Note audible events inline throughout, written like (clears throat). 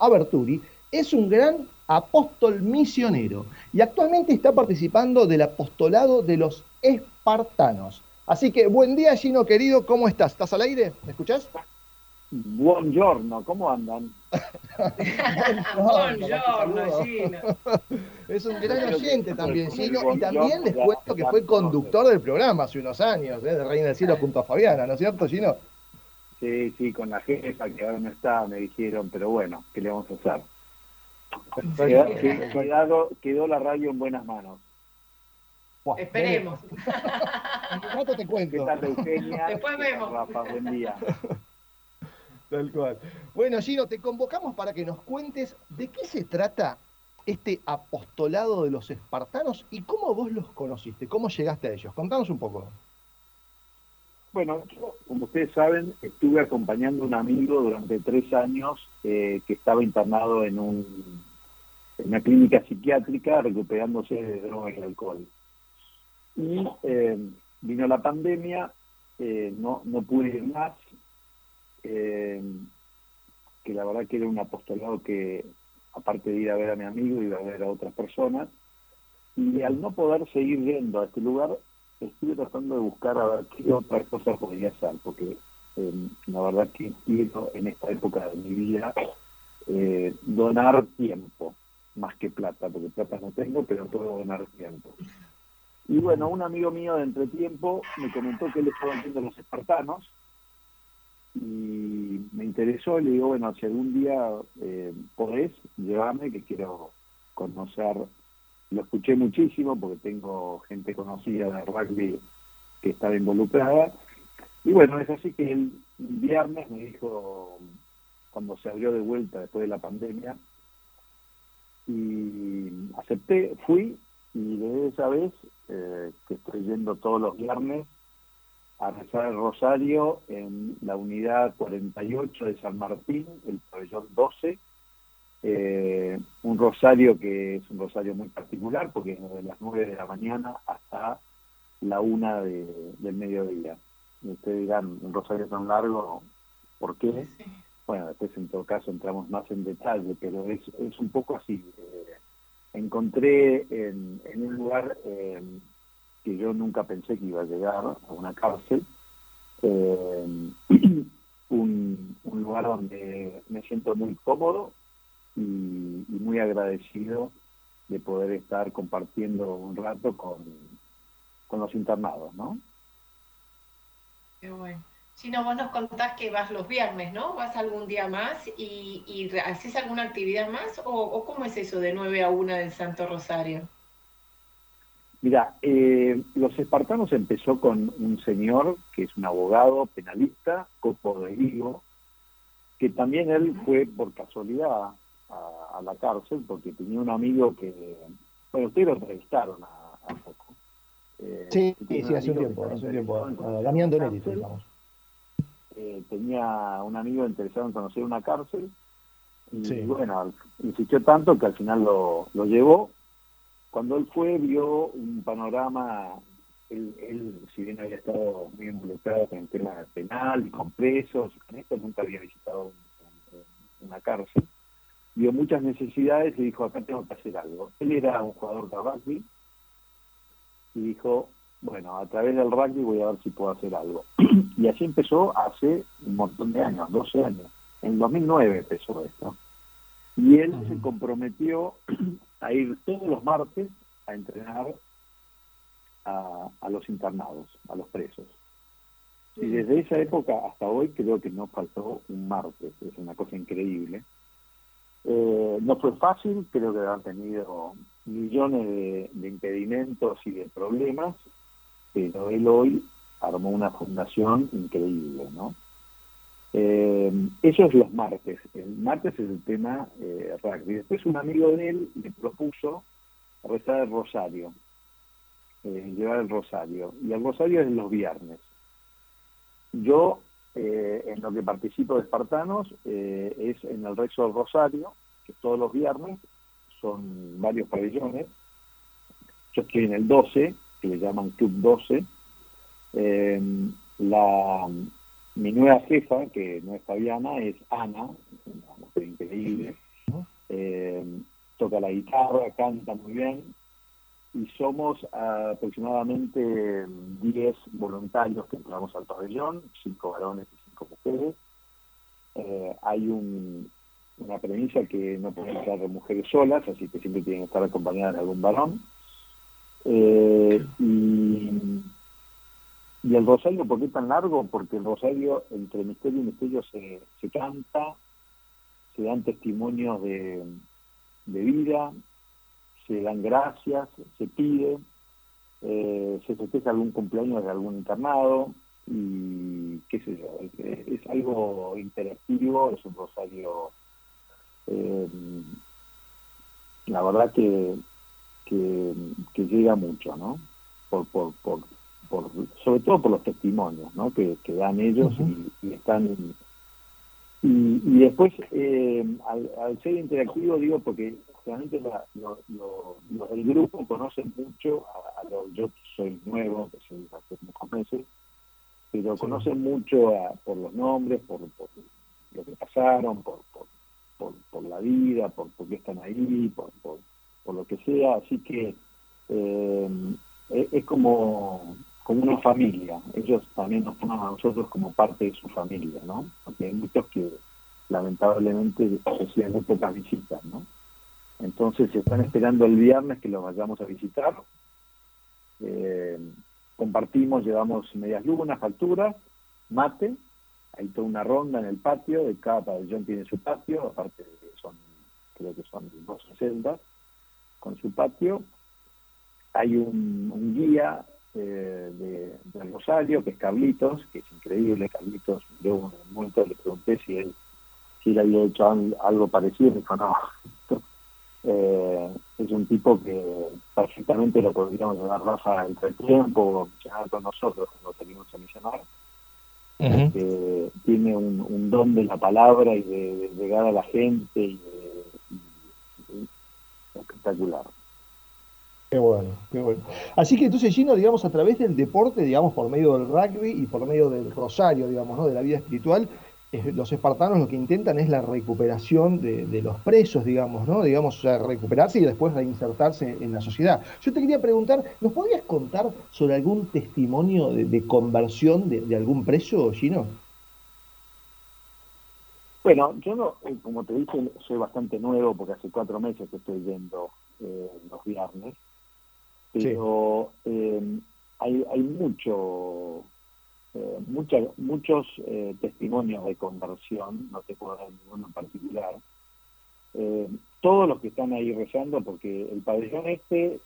Aberturi, es un gran apóstol misionero y actualmente está participando del apostolado de los espartanos. Así que buen día, Gino querido, ¿cómo estás? ¿Estás al aire? ¿Me escuchás? Buongiorno, ¿cómo andan? Buongiorno, Gino. Es un gran oyente también, Gino, y también les cuento que fue conductor del programa hace unos años, ¿eh? de Reina del Cielo junto a Fabiana, ¿no es cierto, Gino? Sí, sí, con la jefa que ahora no está, me dijeron, pero bueno, ¿qué le vamos a hacer? Quedado, quedó la radio en buenas manos. Esperemos. En te cuento. ¿Qué tal, Eugenia? Después vemos. Rafa, buen día. Tal cual. Bueno, Gino, te convocamos para que nos cuentes de qué se trata este apostolado de los espartanos y cómo vos los conociste, cómo llegaste a ellos. Contanos un poco. Bueno, yo, como ustedes saben, estuve acompañando a un amigo durante tres años eh, que estaba internado en, un, en una clínica psiquiátrica recuperándose de drogas y alcohol. Y eh, vino la pandemia, eh, no, no pude ir más, que la verdad que era un apostolado que, aparte de ir a ver a mi amigo, iba a ver a otras personas. Y al no poder seguir yendo a este lugar, estuve tratando de buscar a ver qué otra cosa podría hacer, porque eh, la verdad que quiero en esta época de mi vida eh, donar tiempo, más que plata, porque plata no tengo, pero puedo donar tiempo. Y bueno, un amigo mío de entretiempo me comentó que él estaba viendo los espartanos y me interesó, le digo, bueno, si algún día eh, podés, llevarme, que quiero conocer lo escuché muchísimo porque tengo gente conocida de rugby que estaba involucrada. Y bueno, es así que el viernes me dijo, cuando se abrió de vuelta después de la pandemia, y acepté, fui, y desde esa vez eh, que estoy yendo todos los viernes a rezar el rosario en la unidad 48 de San Martín, el pabellón 12, eh, un rosario que es un rosario muy particular porque es de las 9 de la mañana hasta la 1 del mediodía. Y ustedes dirán, un rosario tan largo, ¿por qué? Bueno, después en todo caso entramos más en detalle, pero es, es un poco así. Eh, encontré en, un lugar eh, que yo nunca pensé que iba a llegar, a una cárcel, (clears throat) un, un lugar donde me siento muy cómodo, y, muy agradecido de poder estar compartiendo un rato con, con los internados, ¿no? Qué bueno. Si no, vos nos contás que vas los viernes, ¿no? ¿Vas algún día más y, y haces alguna actividad más? ¿O, cómo es eso de 9 a 1 del Santo Rosario? Mira, eh, los espartanos empezó con un señor que es un abogado penalista, Copo de Vigo, que también él fue por casualidad a, la cárcel porque tenía un amigo que, bueno, ustedes lo entrevistaron a, poco. Eh, sí, sí, hace un tiempo, hace un tiempo, Damián Donetti, digamos. Eh, tenía un amigo interesado en conocer una cárcel y bueno, insistió tanto que al final lo, lo llevó. Cuando él fue, vio un panorama él, él, si bien había estado muy involucrado con el tema penal y con presos, con esto nunca había visitado una cárcel vio muchas necesidades y dijo, acá tengo que hacer algo. Él era un jugador de rugby y dijo, bueno, a través del rugby voy a ver si puedo hacer algo. (clears throat) y así empezó hace un montón de años, 12 años. En 2009 empezó esto. Y él se comprometió (clears throat) a ir todos los martes a entrenar a, a los internados, a los presos. Y desde esa época hasta hoy creo que no faltó un martes, es una cosa increíble. Eh, no fue fácil, creo que han tenido millones de, impedimentos y de problemas, pero él hoy armó una fundación increíble, ¿no? Eh, eso es los martes. El martes es el tema eh, rugby. Después un amigo de él le propuso rezar el rosario, eh, llevar el rosario. Y el rosario es los viernes. Yo eh, en lo que participo de Espartanos eh, es en el rezo del Rosario, que todos los viernes son varios pabellones. Yo estoy en el 12, que le llaman Club 12. Eh, la, mi nueva jefa, que no es Fabiana, es Ana, una mujer increíble. toca la guitarra, canta muy bien, y somos aproximadamente 10 voluntarios que entramos al pabellón, 5 varones y 5 mujeres. Eh, hay una premisa que no pueden entrar mujeres solas, así que siempre tienen que estar acompañadas de algún varón. Eh, y, el rosario, ¿por qué tan largo? Porque el rosario, entre misterio y misterio, se, se canta, se dan testimonios de, de vida, se dan gracias, se pide, eh, se festeja algún cumpleaños de algún internado y qué sé yo, es, algo interactivo, es un rosario, eh, la verdad que, que, llega mucho, ¿no? Por, por, por, sobre todo por los testimonios ¿no? que, dan ellos y, están y, y después eh, al, ser interactivo digo porque realmente los del grupo conocen mucho a, los, yo soy nuevo, que soy hace pocos meses, pero conocen mucho por los nombres, por, lo que pasaron, por, por, por, la vida, por, por qué están ahí, por, por, lo que sea, así que eh, es, como, como una familia, ellos también nos toman a nosotros como parte de su familia, ¿no? Porque hay muchos que lamentablemente reciben muy pocas visitas, ¿no? Entonces están esperando el viernes que los vayamos a visitar. Eh, compartimos, llevamos medias lunas, facturas, mate, hay toda una ronda en el patio, de cada pabellón tiene su patio, aparte son, creo que son dos celdas, con su patio. Hay un, guía eh, de, Rosario, que es Carlitos, que es increíble, Carlitos, yo un momento le pregunté si él, si él había hecho algo parecido, me dijo, no, (laughs) eh, es un tipo que perfectamente lo podríamos llevar raza entre el tiempo o misionar con nosotros cuando salimos a misionar. tiene un, don de la palabra y de, llegar a la gente y, espectacular. Qué bueno, qué bueno. Así que entonces, Gino, digamos, a través del deporte, digamos, por medio del rugby y por medio del rosario, digamos, ¿no? de la vida espiritual, los espartanos lo que intentan es la recuperación de, los presos, digamos, ¿no? Digamos, recuperarse y después reinsertarse en la sociedad. Yo te quería preguntar, ¿nos podrías contar sobre algún testimonio de, conversión de, algún preso, Gino? Bueno, yo no, eh, como te dije, soy bastante nuevo porque hace cuatro meses que estoy yendo eh, los viernes, pero eh, hay, hay mucho eh, muchos eh, testimonios de conversión, no te puedo dar ninguno en particular. Eh, todos los que están ahí rezando, porque el pabellón este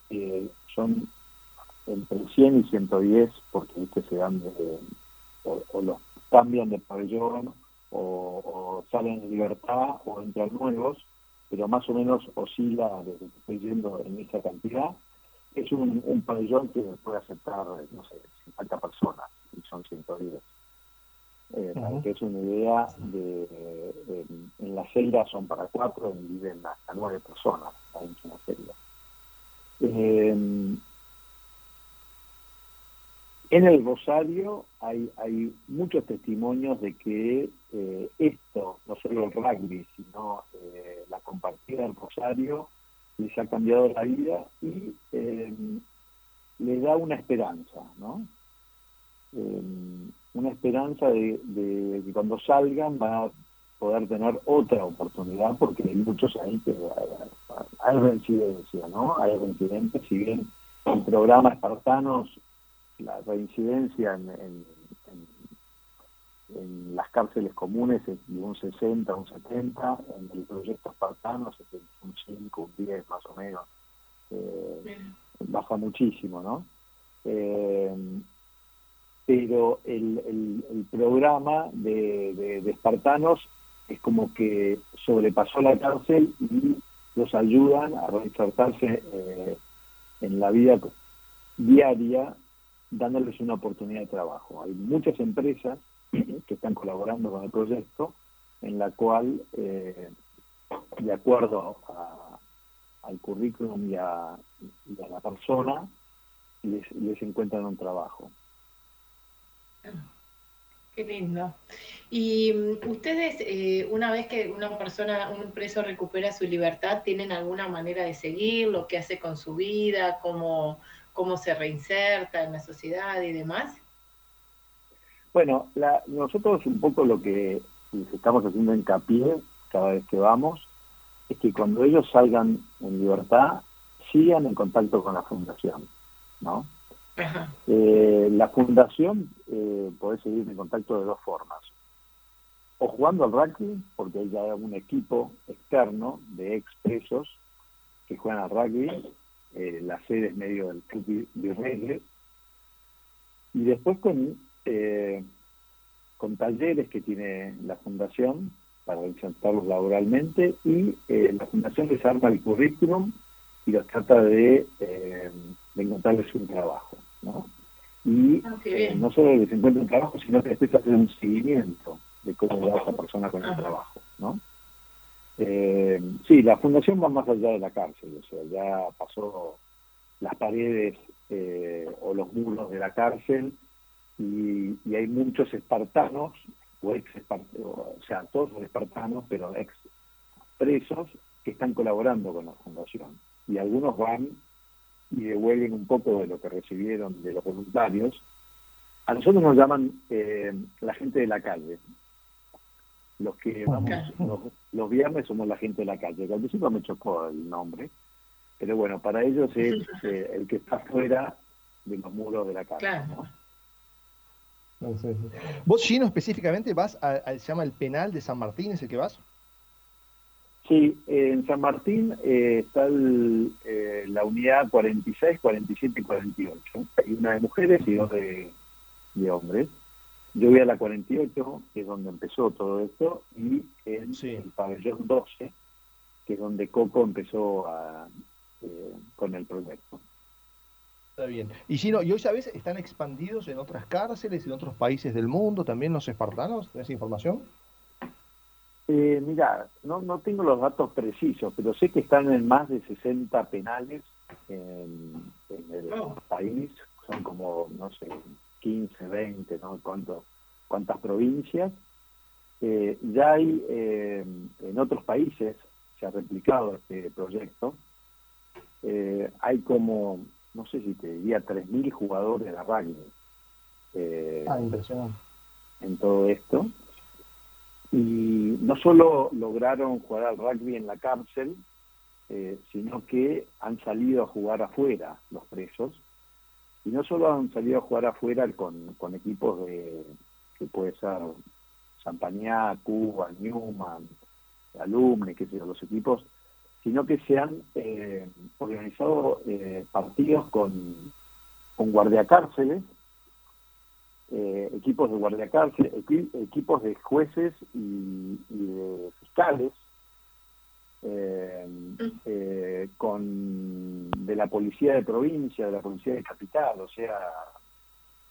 son entre 100 y 110, porque se dan o, los cambian de pabellón, o, salen en libertad, o entran nuevos, pero más o menos oscila desde que estoy yendo en esa cantidad. Es un, un pabellón que puede aceptar, no sé, 50 personas son 110. Eh, que es una idea, de, en la celda son para cuatro y viven hasta nueve personas en una celda. Eh, en el Rosario hay, hay muchos testimonios de que eh, esto, no solo el rugby, sino eh, la compartida del Rosario, les ha cambiado la vida y les da una esperanza, ¿no? Eh, una esperanza de, que cuando salgan van a poder tener otra oportunidad porque hay muchos ahí que hay reincidencia, ¿no? Hay reincidentes, si bien en programas espartanos la reincidencia en, en, las cárceles comunes es de un 60, un 70, en el proyecto espartano es un 5, un 10 más o menos. Eh, baja muchísimo, ¿no? Eh, pero el, programa de, espartanos es como que sobrepasó la cárcel y los ayudan a reinsertarse eh, en la vida diaria, dándoles una oportunidad de trabajo. Hay muchas empresas que están colaborando con el proyecto, en la cual, eh, de acuerdo al currículum y a, la persona, les, les encuentran un trabajo. Qué lindo. Y mm, ustedes, eh, una vez que una persona, un preso recupera su libertad, ¿tienen alguna manera de seguir lo que hace con su vida, cómo, cómo se reinserta en la sociedad y demás? Bueno, nosotros un poco lo que estamos haciendo hincapié cada vez que vamos es que cuando ellos salgan en libertad sigan en contacto con la fundación, ¿no? Eh, la fundación eh, puede seguir en contacto de dos formas. O jugando al rugby, porque hay ya un equipo externo de expresos que juegan al rugby, eh, la sede es medio del club de y después con, eh, con talleres que tiene la fundación para insertarlos laboralmente y la fundación les arma el currículum y los trata de, de encontrarles un trabajo. ¿No? Y ah, eh, no solo que se encuentre un trabajo, sino que después hacer un seguimiento de cómo va esa persona con el trabajo, ¿no? Eh, sí, la fundación va más allá de la cárcel, o sea, ya pasó las paredes eh, o los muros de la cárcel y, hay muchos espartanos, o ex o sea, todos los espartanos, pero ex presos que están colaborando con la fundación. Y algunos van y devuelven un poco de lo que recibieron de los voluntarios. A nosotros nos llaman eh, la gente de la calle. Los que vamos los, viernes somos la gente de la calle. Al principio me chocó el nombre, pero bueno, para ellos es eh, el que está fuera de los muros de la calle. ¿Vos, Gino, específicamente vas al se llama el penal de San Martín, es el que vas? Sí, en San Martín eh, está eh, la unidad 46, 47 y 48. Hay una de mujeres y dos de, hombres. Yo voy a la 48, que es donde empezó todo esto, y en el pabellón 12, que es donde Coco empezó eh, con el proyecto. Está bien. Y si no, y hoy sabes, están expandidos en otras cárceles, en otros países del mundo, también los espartanos, ¿tenés información? Eh, mira, no, no tengo los datos precisos, pero sé que están en más de 60 penales en, el oh. país, son como, no sé, 15, 20, ¿no? ¿Cuánto, ¿Cuántas provincias? Eh, ya hay eh, en otros países, se ha replicado este proyecto, eh, hay como, no sé si te diría, 3.000 jugadores de rugby. ah, impresionante. En todo esto y no solo lograron jugar al rugby en la cárcel, eh, sino que han salido a jugar afuera los presos, y no solo han salido a jugar afuera con, con equipos de, que puede ser Champañá, Cuba, Newman, Alumne, qué sé los equipos, sino que se han eh, organizado eh, partidos con, con guardiacárceles eh, equipos de guardia cárcel, equipos de jueces y, de fiscales, eh, eh, con de la policía de provincia, de la policía de capital, o sea,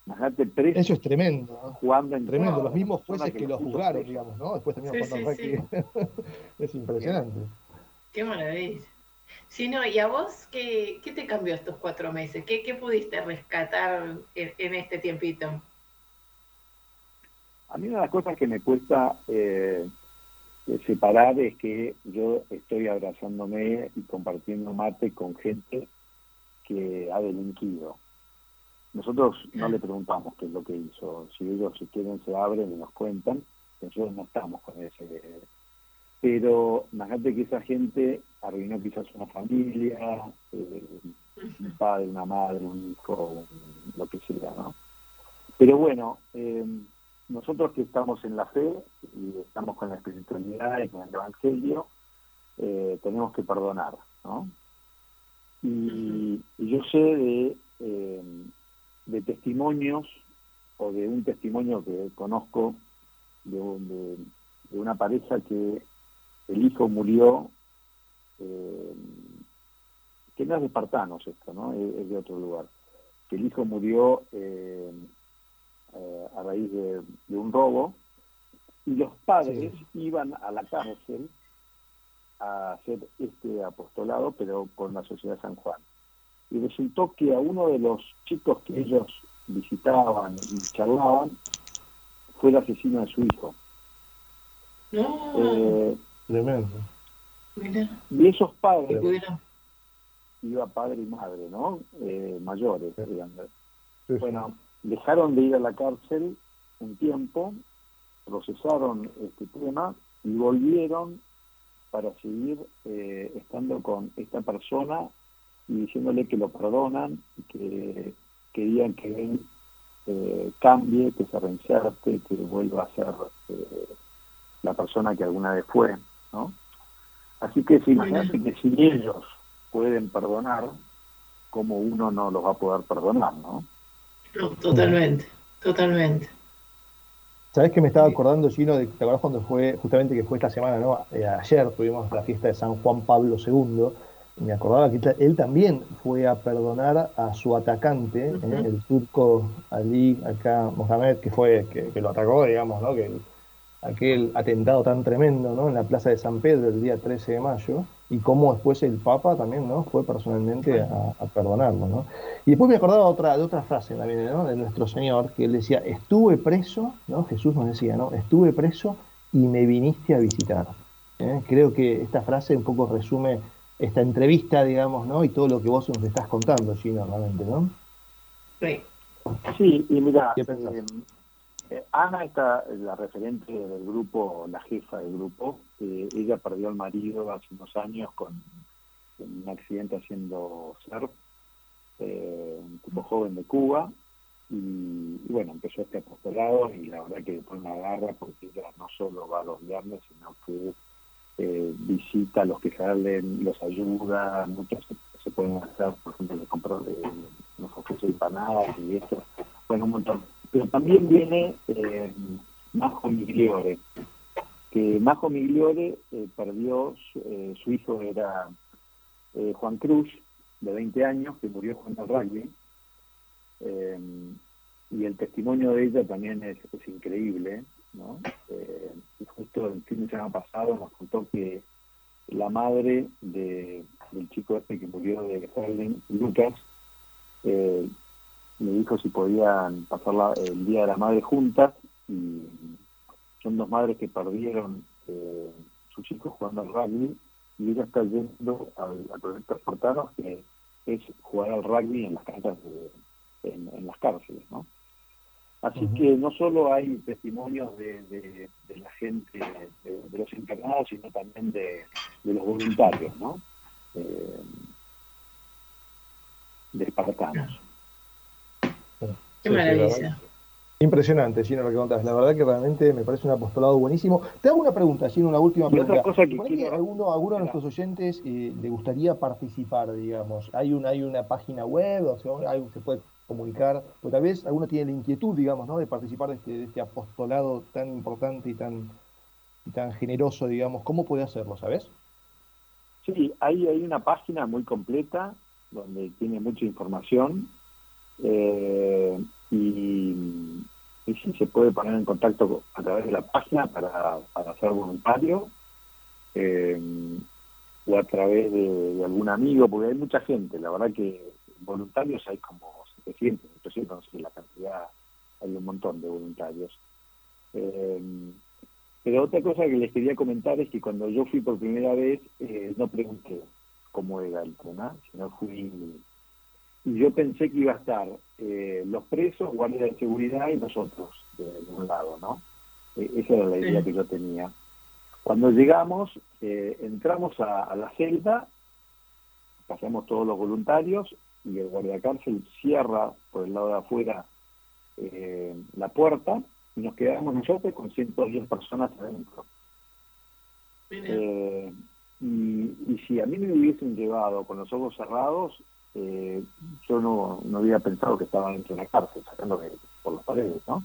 imagínate preso. Eso es tremendo. Jugando en tremendo, los mismos jueces que, los juzgaron, digamos, ¿no? Después terminaron jugando (laughs) es impresionante. Qué maravilla. Sí, no, ¿y a vos qué, qué te cambió estos cuatro meses? ¿Qué, qué pudiste rescatar en este tiempito? A mí una de las cosas que me cuesta eh, separar es que yo estoy abrazándome y compartiendo mate con gente que ha delinquido. Nosotros no le preguntamos qué es lo que hizo. Si ellos si quieren se abren y nos cuentan. Nosotros no estamos con ese... Pero imagínate que esa gente arruinó quizás una familia, eh, un padre, una madre, un hijo, lo que sea, ¿no? Pero bueno, eh, nosotros que estamos en la fe y estamos con la espiritualidad y con el Evangelio, eh, tenemos que perdonar, ¿no? Y, yo sé de, eh, de testimonios o de un testimonio que conozco de, de, una pareja que el hijo murió, eh, que no es de espartanos esto, ¿no? Es, de otro lugar, que el hijo murió eh, raíz de, un robo, y los padres iban a la cárcel a hacer este apostolado, pero con la Sociedad San Juan. Y resultó que a uno de los chicos que ellos visitaban y charlaban, fue el asesino de su hijo. No. Eh, Tremendo. Y esos padres, iba padre y madre, ¿no? Eh, mayores, Bueno, dejaron de ir a la cárcel un tiempo, procesaron este tema y volvieron para seguir eh, estando con esta persona y diciéndole que lo perdonan que querían que él eh, cambie, que se reinserte, que vuelva a ser eh, la persona que alguna vez fue, ¿no? Así que si imagínate que si ellos pueden perdonar, como uno no los va a poder perdonar, ¿no? No, totalmente, totalmente. ¿Sabes que me estaba acordando, Gino, de, ¿te acuerdas cuando fue, justamente que fue esta semana, ¿no? Eh, ayer tuvimos la fiesta de San Juan Pablo II, y me acordaba que él también fue a perdonar a su atacante, ¿eh? el turco Ali, acá Mohamed, que fue, que, lo atacó, digamos, ¿no? Que aquel atentado tan tremendo, ¿no? En la plaza de San Pedro el día 13 de mayo, y cómo después el Papa también no fue personalmente a, perdonarlo. ¿no? Y después me acordaba otra, de otra frase también ¿no? de nuestro Señor, que él decía, estuve preso, ¿no? Jesús nos decía, ¿no? estuve preso y me viniste a visitar. ¿eh? Creo que esta frase un poco resume esta entrevista, digamos, ¿no? y todo lo que vos nos estás contando, Gino, realmente, ¿no? Sí. Sí, y mira, eh, eh, Ana está la referente del grupo, la jefa del grupo. ella perdió al marido hace unos años con, un accidente haciendo surf, eh, un tipo joven de Cuba. Y, bueno, empezó este apostolado y la verdad que después una garra porque ella no solo va los viernes, sino que eh, visita a los que salen, los ayuda, muchos se, pueden hacer, por ejemplo, de comprar, nos ofrece empanadas y esto, bueno, un montón pero también viene eh, Majo Migliore, que Majo Migliore eh, perdió, eh, su hijo era Juan Cruz, de 20 años, que murió jugando al rugby, y el testimonio de ella también es, increíble, ¿no? justo el fin de semana pasado nos contó que la madre de, del chico este que murió de Harlem, Lucas, me dijo si podían pasar el Día de la Madre juntas y son dos madres que perdieron eh, sus hijos jugando al rugby y ella está yendo al, proyecto Fortanos que es jugar al rugby en las canchas en, las cárceles, ¿no? Así que no solo hay testimonios de, la gente, de, los internados, sino también de, los voluntarios, ¿no? Eh, de espartanos. Qué maravilla. Impresionante, Gino, lo que contás. La verdad que realmente me parece un apostolado buenísimo. Te hago una pregunta, Gino, una última pregunta. Otra que alguno, alguno de nuestros oyentes eh, le gustaría participar, digamos. ¿Hay una, hay una página web? O sea, algo se puede comunicar? O tal vez alguno tiene la inquietud, digamos, ¿no? de participar de este, este apostolado tan importante y tan, tan generoso, digamos. ¿Cómo puede hacerlo, sabes? Sí, hay, hay una página muy completa donde tiene mucha información eh, y, y sí se puede poner en contacto a través de la página para, para ser voluntario eh, o a través de, algún amigo, porque hay mucha gente, la verdad que voluntarios hay como 700, 800, no sé la cantidad, hay un montón de voluntarios. Eh, pero otra cosa que les quería comentar es que cuando yo fui por primera vez, no pregunté cómo era el tema, sino fui y yo pensé que iba a estar eh, los presos, guardias de seguridad y nosotros de, un lado, ¿no? E, esa era la idea que yo tenía. Cuando llegamos, eh, entramos a, la celda, pasamos todos los voluntarios y el guardia de cárcel cierra por el lado de afuera eh, la puerta y nos quedamos nosotros con 110 personas adentro. y, y si a mí me hubiesen llevado con los ojos cerrados, eh, yo no, no había pensado que estaba dentro de una cárcel, sacándome por las paredes, ¿no?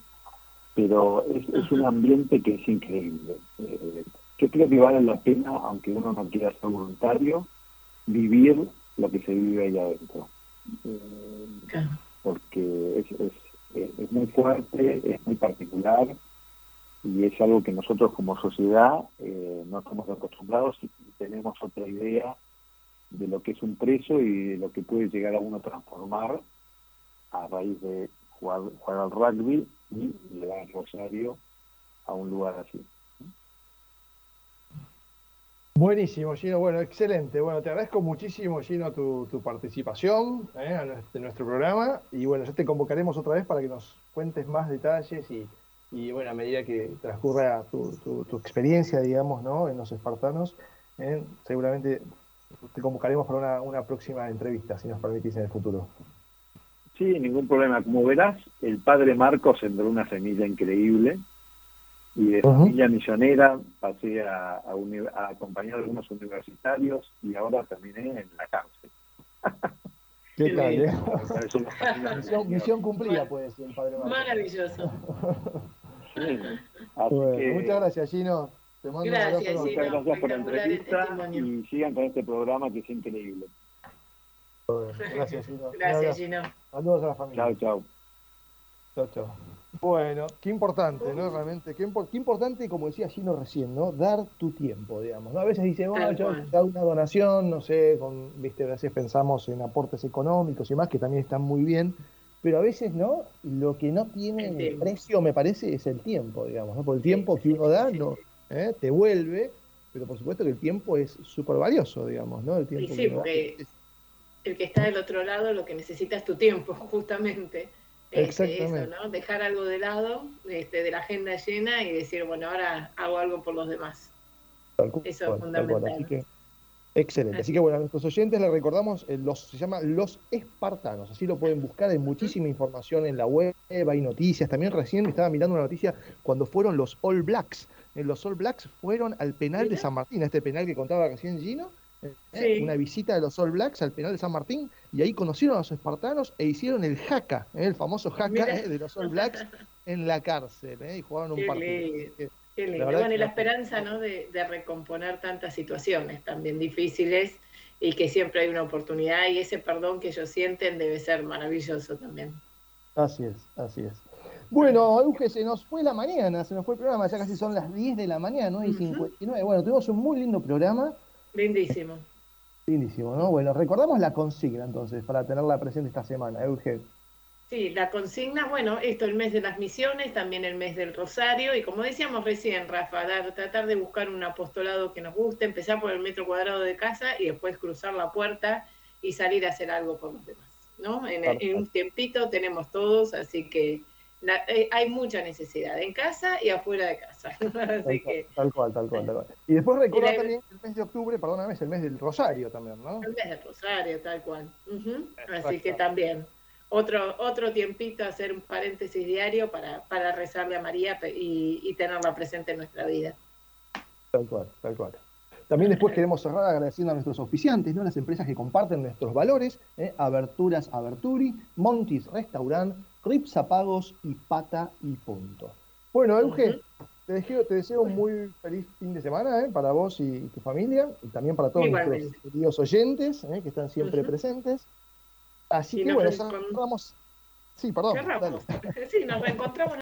Pero es, un ambiente que es increíble. Eh, yo creo que vale la pena, aunque uno no quiera ser voluntario, vivir lo que se vive ahí adentro. Eh, porque es, es, es muy fuerte, es muy particular y es algo que nosotros como sociedad eh, no estamos acostumbrados y tenemos otra idea de lo que es un preso y de lo que puede llegar a uno transformar a raíz de jugar, jugar al rugby y llevar al rosario a un lugar así. Buenísimo, Gino. Bueno, excelente. Bueno, te agradezco muchísimo, Gino, tu, nuestra eh, a nuestro, programa. Y bueno, ya te convocaremos otra vez para que nos cuentes más detalles y, bueno, a medida que transcurra tu, tu, experiencia, digamos, ¿no? en los espartanos, eh, seguramente te convocaremos para una, una próxima entrevista, si nos permitís en el futuro. Sí, ningún problema. Como verás, el padre Marcos sembró una semilla increíble y de familia millonera pasé a, a, acompañar a algunos universitarios y ahora terminé en la cárcel. (laughs) ¿Qué tal, eh? (laughs) misión, cumplida puede ser, padre Maravilloso. Muchas gracias, Gino. Te mando gracias, un Muchas gracias por la entrevista y sigan con este programa que es increíble. Gracias, Gino. Gracias, Gino. Saludos a la familia. Chao, chao. Chao, chao. Bueno, qué importante, ¿no? Realmente, qué, importante, como decía Gino recién, ¿no? Dar tu tiempo, digamos. A veces dice, bueno, yo hago una donación, no sé, con, viste, a veces pensamos en aportes económicos y más, que también están muy bien, pero a veces, ¿no? Lo que no tiene precio, me parece, es el tiempo, digamos, ¿no? Por el tiempo que uno da, no, ¿eh? te vuelve, pero por supuesto que el tiempo es súper valioso, digamos, ¿no? El tiempo sí, porque el que está del otro lado lo que necesita es tu tiempo, (laughs) justamente. Este, eso, ¿no? Dejar algo de lado este, de la agenda llena y decir, bueno, ahora hago algo por los demás. eso es fundamental. excelente. Así que bueno, a nuestros oyentes les recordamos, eh, los, se llama Los Espartanos, así lo pueden buscar, hay muchísima información en la web, hay noticias, también recién estaba mirando una noticia cuando fueron los All Blacks, los All Blacks fueron al penal de San Martín, este penal que contaba recién Gino, ¿eh? una visita de los All Blacks al penal de San Martín y ahí conocieron a los espartanos e hicieron el jaca, ¿eh? el famoso jaca ¿eh? de los All Blacks (laughs) en la cárcel y jugaron un partido. Qué lindo. y la esperanza ¿no? de, recomponer tantas situaciones también difíciles y que siempre hay una oportunidad y ese perdón que ellos sienten debe ser maravilloso también. Así es, así es. Bueno, Euge, se nos fue la mañana, se nos fue el programa, ya casi son las 10 de la mañana, 9 y 59. Bueno, tuvimos un muy lindo programa. Lindísimo. Lindísimo, ¿no? Bueno, recordamos la consigna entonces, para tenerla presente esta semana, Euge. Sí, la consigna, bueno, esto el mes de las misiones, también el mes del Rosario, y como decíamos recién, Rafa, tratar de buscar un apostolado que nos guste, empezar por el metro cuadrado de casa y después cruzar la puerta y salir a hacer algo por los demás, ¿no? en un tiempito tenemos todos, así que eh, hay mucha necesidad en casa y afuera de casa. (laughs) tal, cual, tal, cual, tal cual, Y después recordar también el mes de octubre, perdóname, es el mes del Rosario también, ¿no? El mes del Rosario, tal cual. Así que también otro, otro tiempito hacer un paréntesis diario para, para rezarle a María y, y tenerla presente en nuestra vida. Tal cual, tal cual. También después queremos cerrar agradeciendo a nuestros oficiantes, ¿no? las empresas que comparten nuestros valores, ¿eh? Aberturas Aberturi, Montis Restaurant, Rips Apagos y Pata y Punto. Bueno, Euge, te, deseo, te deseo un muy feliz fin de semana ¿eh? para vos y, tu familia, y también para todos nuestros queridos oyentes ¿eh? que están siempre presentes. Así que bueno, cerramos. Sí, perdón. Sí, nos reencontramos.